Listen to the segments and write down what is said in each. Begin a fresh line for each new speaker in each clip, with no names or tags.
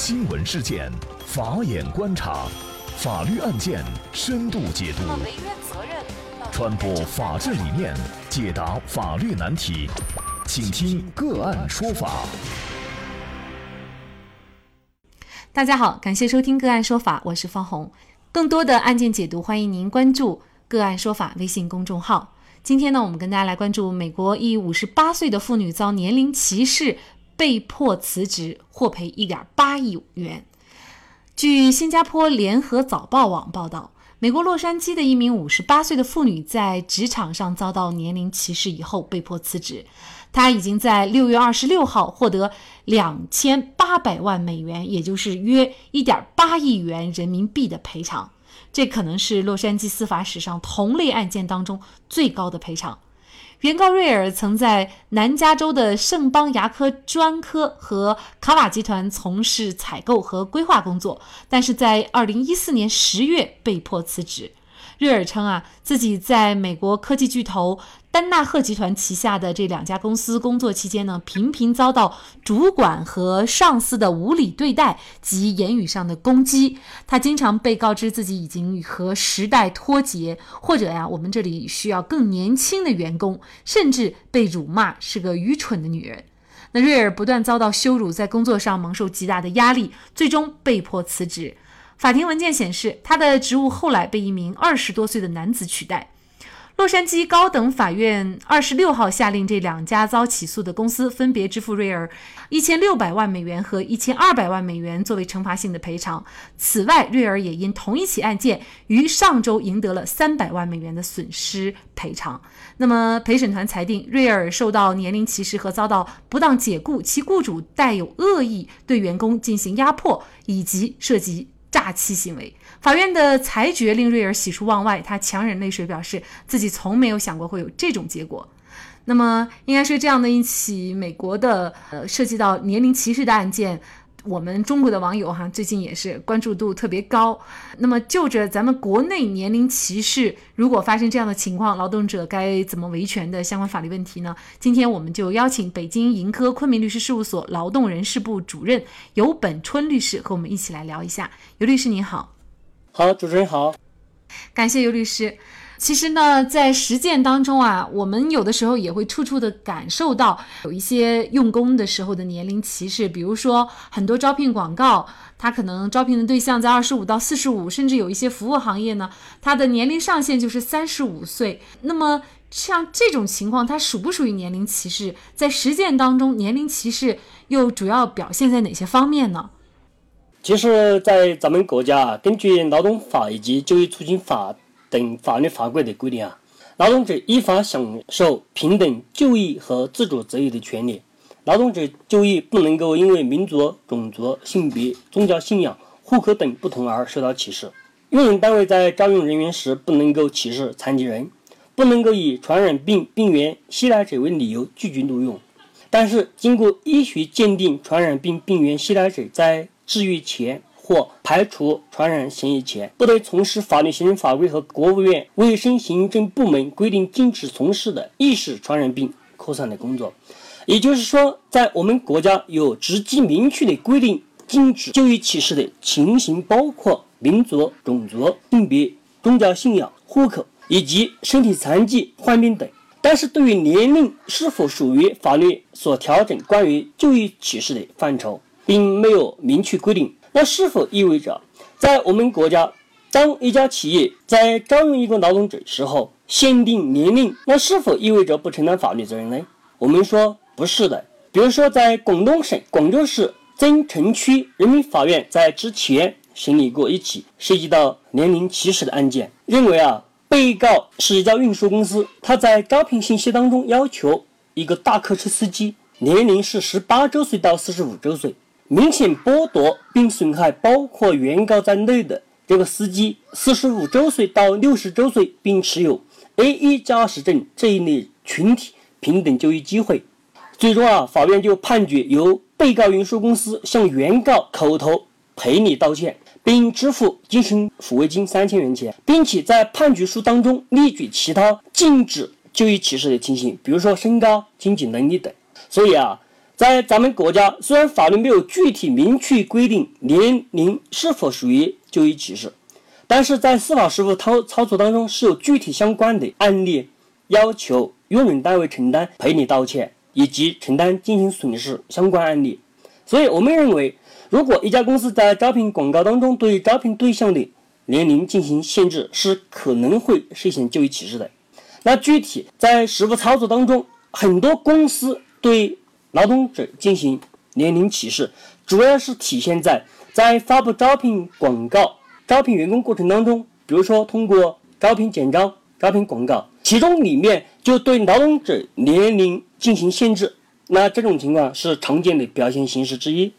新闻事件，法眼观察，法律案件深度解读，传播法治理念，解答法律难题，请听个案说法。
大家好，感谢收听个案说法，我是方红。更多的案件解读，欢迎您关注个案说法微信公众号。今天呢，我们跟大家来关注美国一五十八岁的妇女遭年龄歧视。被迫辞职，获赔一点八亿元。据新加坡联合早报网报道，美国洛杉矶的一名五十八岁的妇女在职场上遭到年龄歧视以后被迫辞职。她已经在六月二十六号获得两千八百万美元，也就是约一点八亿元人民币的赔偿。这可能是洛杉矶司法史上同类案件当中最高的赔偿。原告瑞尔曾在南加州的圣邦牙科专科和卡瓦集团从事采购和规划工作，但是在2014年10月被迫辞职。瑞尔称啊，自己在美国科技巨头丹纳赫集团旗下的这两家公司工作期间呢，频频遭到主管和上司的无理对待及言语上的攻击。他经常被告知自己已经和时代脱节，或者呀，我们这里需要更年轻的员工，甚至被辱骂是个愚蠢的女人。那瑞尔不断遭到羞辱，在工作上蒙受极大的压力，最终被迫辞职。法庭文件显示，他的职务后来被一名二十多岁的男子取代。洛杉矶高等法院二十六号下令这两家遭起诉的公司分别支付瑞尔一千六百万美元和一千二百万美元作为惩罚性的赔偿。此外，瑞尔也因同一起案件于上周赢得了三百万美元的损失赔偿。那么，陪审团裁定，瑞尔受到年龄歧视和遭到不当解雇，其雇主带有恶意对员工进行压迫，以及涉及。诈欺行为，法院的裁决令瑞尔喜出望外，他强忍泪水表示自己从没有想过会有这种结果。那么，应该说这样的一起美国的呃涉及到年龄歧视的案件。我们中国的网友哈，最近也是关注度特别高。那么就着咱们国内年龄歧视，如果发生这样的情况，劳动者该怎么维权的相关法律问题呢？今天我们就邀请北京盈科昆明律师事务所劳动人事部主任尤本春律师和我们一起来聊一下。尤律师您好，
好，主持人好，
感谢尤律师。其实呢，在实践当中啊，我们有的时候也会处处的感受到有一些用工的时候的年龄歧视。比如说，很多招聘广告，它可能招聘的对象在二十五到四十五，甚至有一些服务行业呢，它的年龄上限就是三十五岁。那么，像这种情况，它属不属于年龄歧视？在实践当中，年龄歧视又主要表现在哪些方面呢？
其实，在咱们国家，根据劳动法以及就业促进法。等法律法规的规定啊，劳动者依法享受平等就业和自主择业的权利。劳动者就业不能够因为民族、种族、性别、宗教信仰、户口等不同而受到歧视。用人单位在招用人员时不能够歧视残疾人，不能够以传染病病源携带者为理由拒绝录用。但是，经过医学鉴定，传染病病源携带者在治愈前。或排除传染嫌疑前，不得从事法律、行政法规和国务院卫生行政部门规定禁止从事的易逝传染病扩散的工作。也就是说，在我们国家有直接明确的规定，禁止就医歧视的情形包括民族、种族、性别、宗教信仰、户口以及身体残疾、患病等。但是对于年龄是否属于法律所调整关于就医歧视的范畴，并没有明确规定。那是否意味着，在我们国家，当一家企业在招用一个劳动者时候限定年龄，那是否意味着不承担法律责任呢？我们说不是的。比如说，在广东省广州市增城区人民法院在之前审理过一起涉及到年龄歧视的案件，认为啊，被告是一家运输公司，他在招聘信息当中要求一个大客车司机年龄是十八周岁到四十五周岁。明显剥夺并损害包括原告在内的这个司机四十五周岁到六十周岁并持有 A 一驾驶证这一类群体平等就业机会。最终啊，法院就判决由被告运输公司向原告口头赔礼道歉，并支付精神抚慰金三千元钱，并且在判决书当中列举其他禁止就业歧视的情形，比如说身高、经济能力等。所以啊。在咱们国家，虽然法律没有具体明确规定年龄是否属于就医歧视，但是在司法实务操操作当中是有具体相关的案例，要求用人单位承担赔礼道歉以及承担经营损失相关案例。所以，我们认为，如果一家公司在招聘广告当中对招聘对象的年龄进行限制，是可能会涉嫌就医歧视的。那具体在实务操作当中，很多公司对劳动者进行年龄歧视，主要是体现在在发布招聘广告、招聘员工过程当中，比如说通过招聘简章、招聘广告，其中里面就对劳动者年龄进行限制。那这种情况是常见的表现形式之一。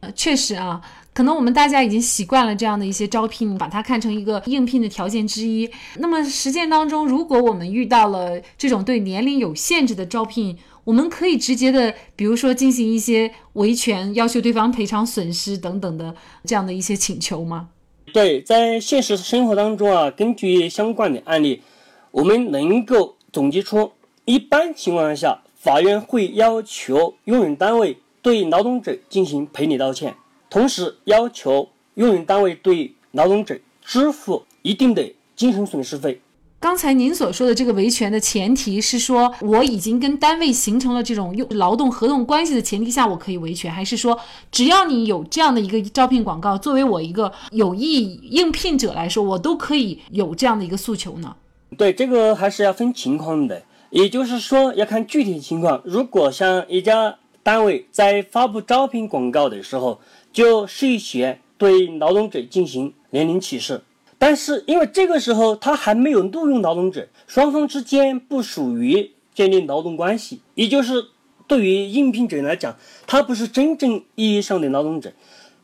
呃，确实啊。可能我们大家已经习惯了这样的一些招聘，把它看成一个应聘的条件之一。那么实践当中，如果我们遇到了这种对年龄有限制的招聘，我们可以直接的，比如说进行一些维权，要求对方赔偿损失等等的这样的一些请求吗？
对，在现实生活当中啊，根据相关的案例，我们能够总结出，一般情况下，法院会要求用人单位对劳动者进行赔礼道歉。同时要求用人单位对劳动者支付一定的精神损失费。
刚才您所说的这个维权的前提是说，我已经跟单位形成了这种用劳动合同关系的前提下，我可以维权，还是说只要你有这样的一个招聘广告，作为我一个有意应聘者来说，我都可以有这样的一个诉求呢？
对，这个还是要分情况的，也就是说要看具体情况。如果像一家单位在发布招聘广告的时候，就涉嫌对劳动者进行年龄歧视，但是因为这个时候他还没有录用劳动者，双方之间不属于建立劳动关系，也就是对于应聘者来讲，他不是真正意义上的劳动者。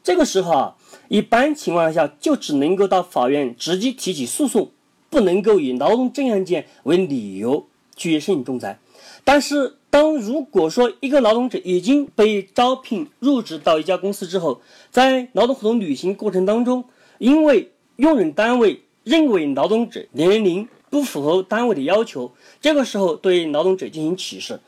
这个时候啊，一般情况下就只能够到法院直接提起诉讼，不能够以劳动争议案件为理由去申请仲裁。但是，当如果说一个劳动者已经被招聘入职到一家公司之后，在劳动合同履行过程当中，因为用人单位认为劳动者年龄不符合单位的要求，这个时候对劳动者进行歧视，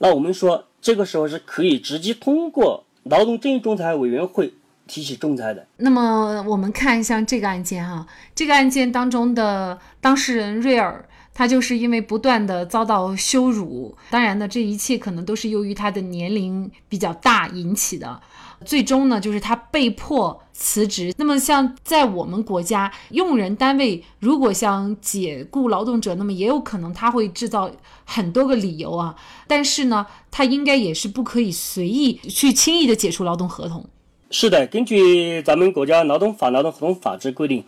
那我们说这个时候是可以直接通过劳动争议仲裁委员会提起仲裁的。
那么我们看一下这个案件哈，这个案件当中的当事人瑞尔。他就是因为不断的遭到羞辱，当然呢，这一切可能都是由于他的年龄比较大引起的。最终呢，就是他被迫辞职。那么，像在我们国家，用人单位如果想解雇劳动者，那么也有可能他会制造很多个理由啊。但是呢，他应该也是不可以随意去轻易的解除劳动合同。
是的，根据咱们国家劳动法、劳动合同法之规定。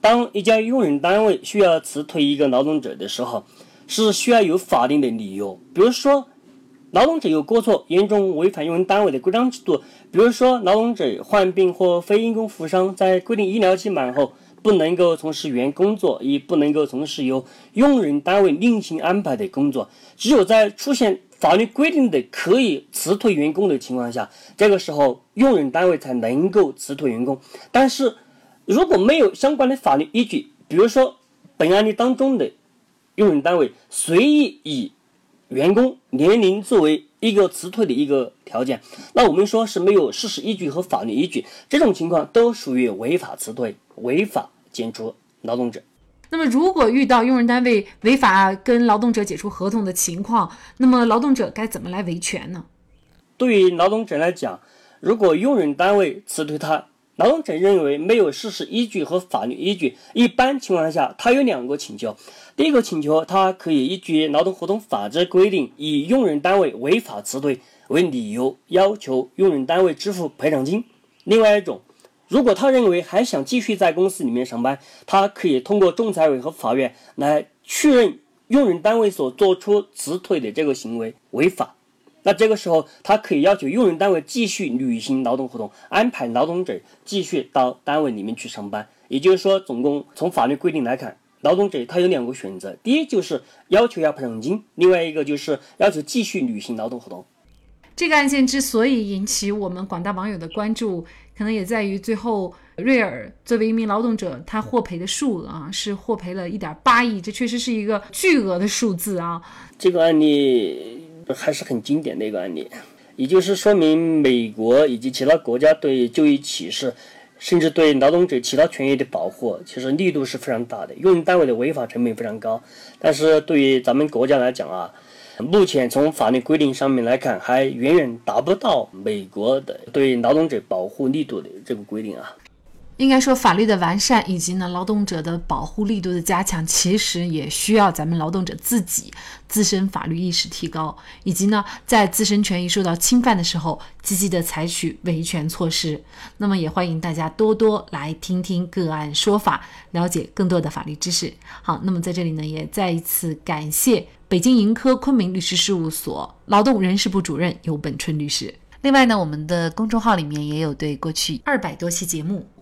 当一家用人单位需要辞退一个劳动者的时候，是需要有法定的理由。比如说，劳动者有过错，严重违反用人单位的规章制度；比如说，劳动者患病或非因公负伤，在规定医疗期满后不能够从事原工作，也不能够从事由用人单位另行安排的工作。只有在出现法律规定的可以辞退员工的情况下，这个时候用人单位才能够辞退员工。但是，如果没有相关的法律依据，比如说本案例当中的用人单位随意以员工年龄作为一个辞退的一个条件，那我们说是没有事实依据和法律依据，这种情况都属于违法辞退、违法解除劳动者。
那么，如果遇到用人单位违法跟劳动者解除合同的情况，那么劳动者该怎么来维权呢？
对于劳动者来讲，如果用人单位辞退他，劳动者认为没有事实依据和法律依据，一般情况下，他有两个请求。第一个请求，他可以依据劳动合同法之规定，以用人单位违法辞退为理由，要求用人单位支付赔偿金。另外一种，如果他认为还想继续在公司里面上班，他可以通过仲裁委和法院来确认用人单位所做出辞退的这个行为违法。那这个时候，他可以要求用人单位继续履行劳动合同，安排劳动者继续到单位里面去上班。也就是说，总共从法律规定来看，劳动者他有两个选择：第一就是要求要赔偿金，另外一个就是要求继续履行劳动合同。
这个案件之所以引起我们广大网友的关注，可能也在于最后瑞尔作为一名劳动者，他获赔的数额啊是获赔了一点八亿，这确实是一个巨额的数字啊。
这个案例。还是很经典的一个案例，也就是说明美国以及其他国家对就业歧视，甚至对劳动者其他权益的保护，其实力度是非常大的，用人单位的违法成本非常高。但是对于咱们国家来讲啊，目前从法律规定上面来看，还远远达不到美国的对劳动者保护力度的这个规定啊。
应该说，法律的完善以及呢劳动者的保护力度的加强，其实也需要咱们劳动者自己自身法律意识提高，以及呢在自身权益受到侵犯的时候，积极的采取维权措施。那么也欢迎大家多多来听听个案说法，了解更多的法律知识。好，那么在这里呢，也再一次感谢北京盈科昆明律师事务所劳动人事部主任尤本春律师。另外呢，我们的公众号里面也有对过去二百多期节目。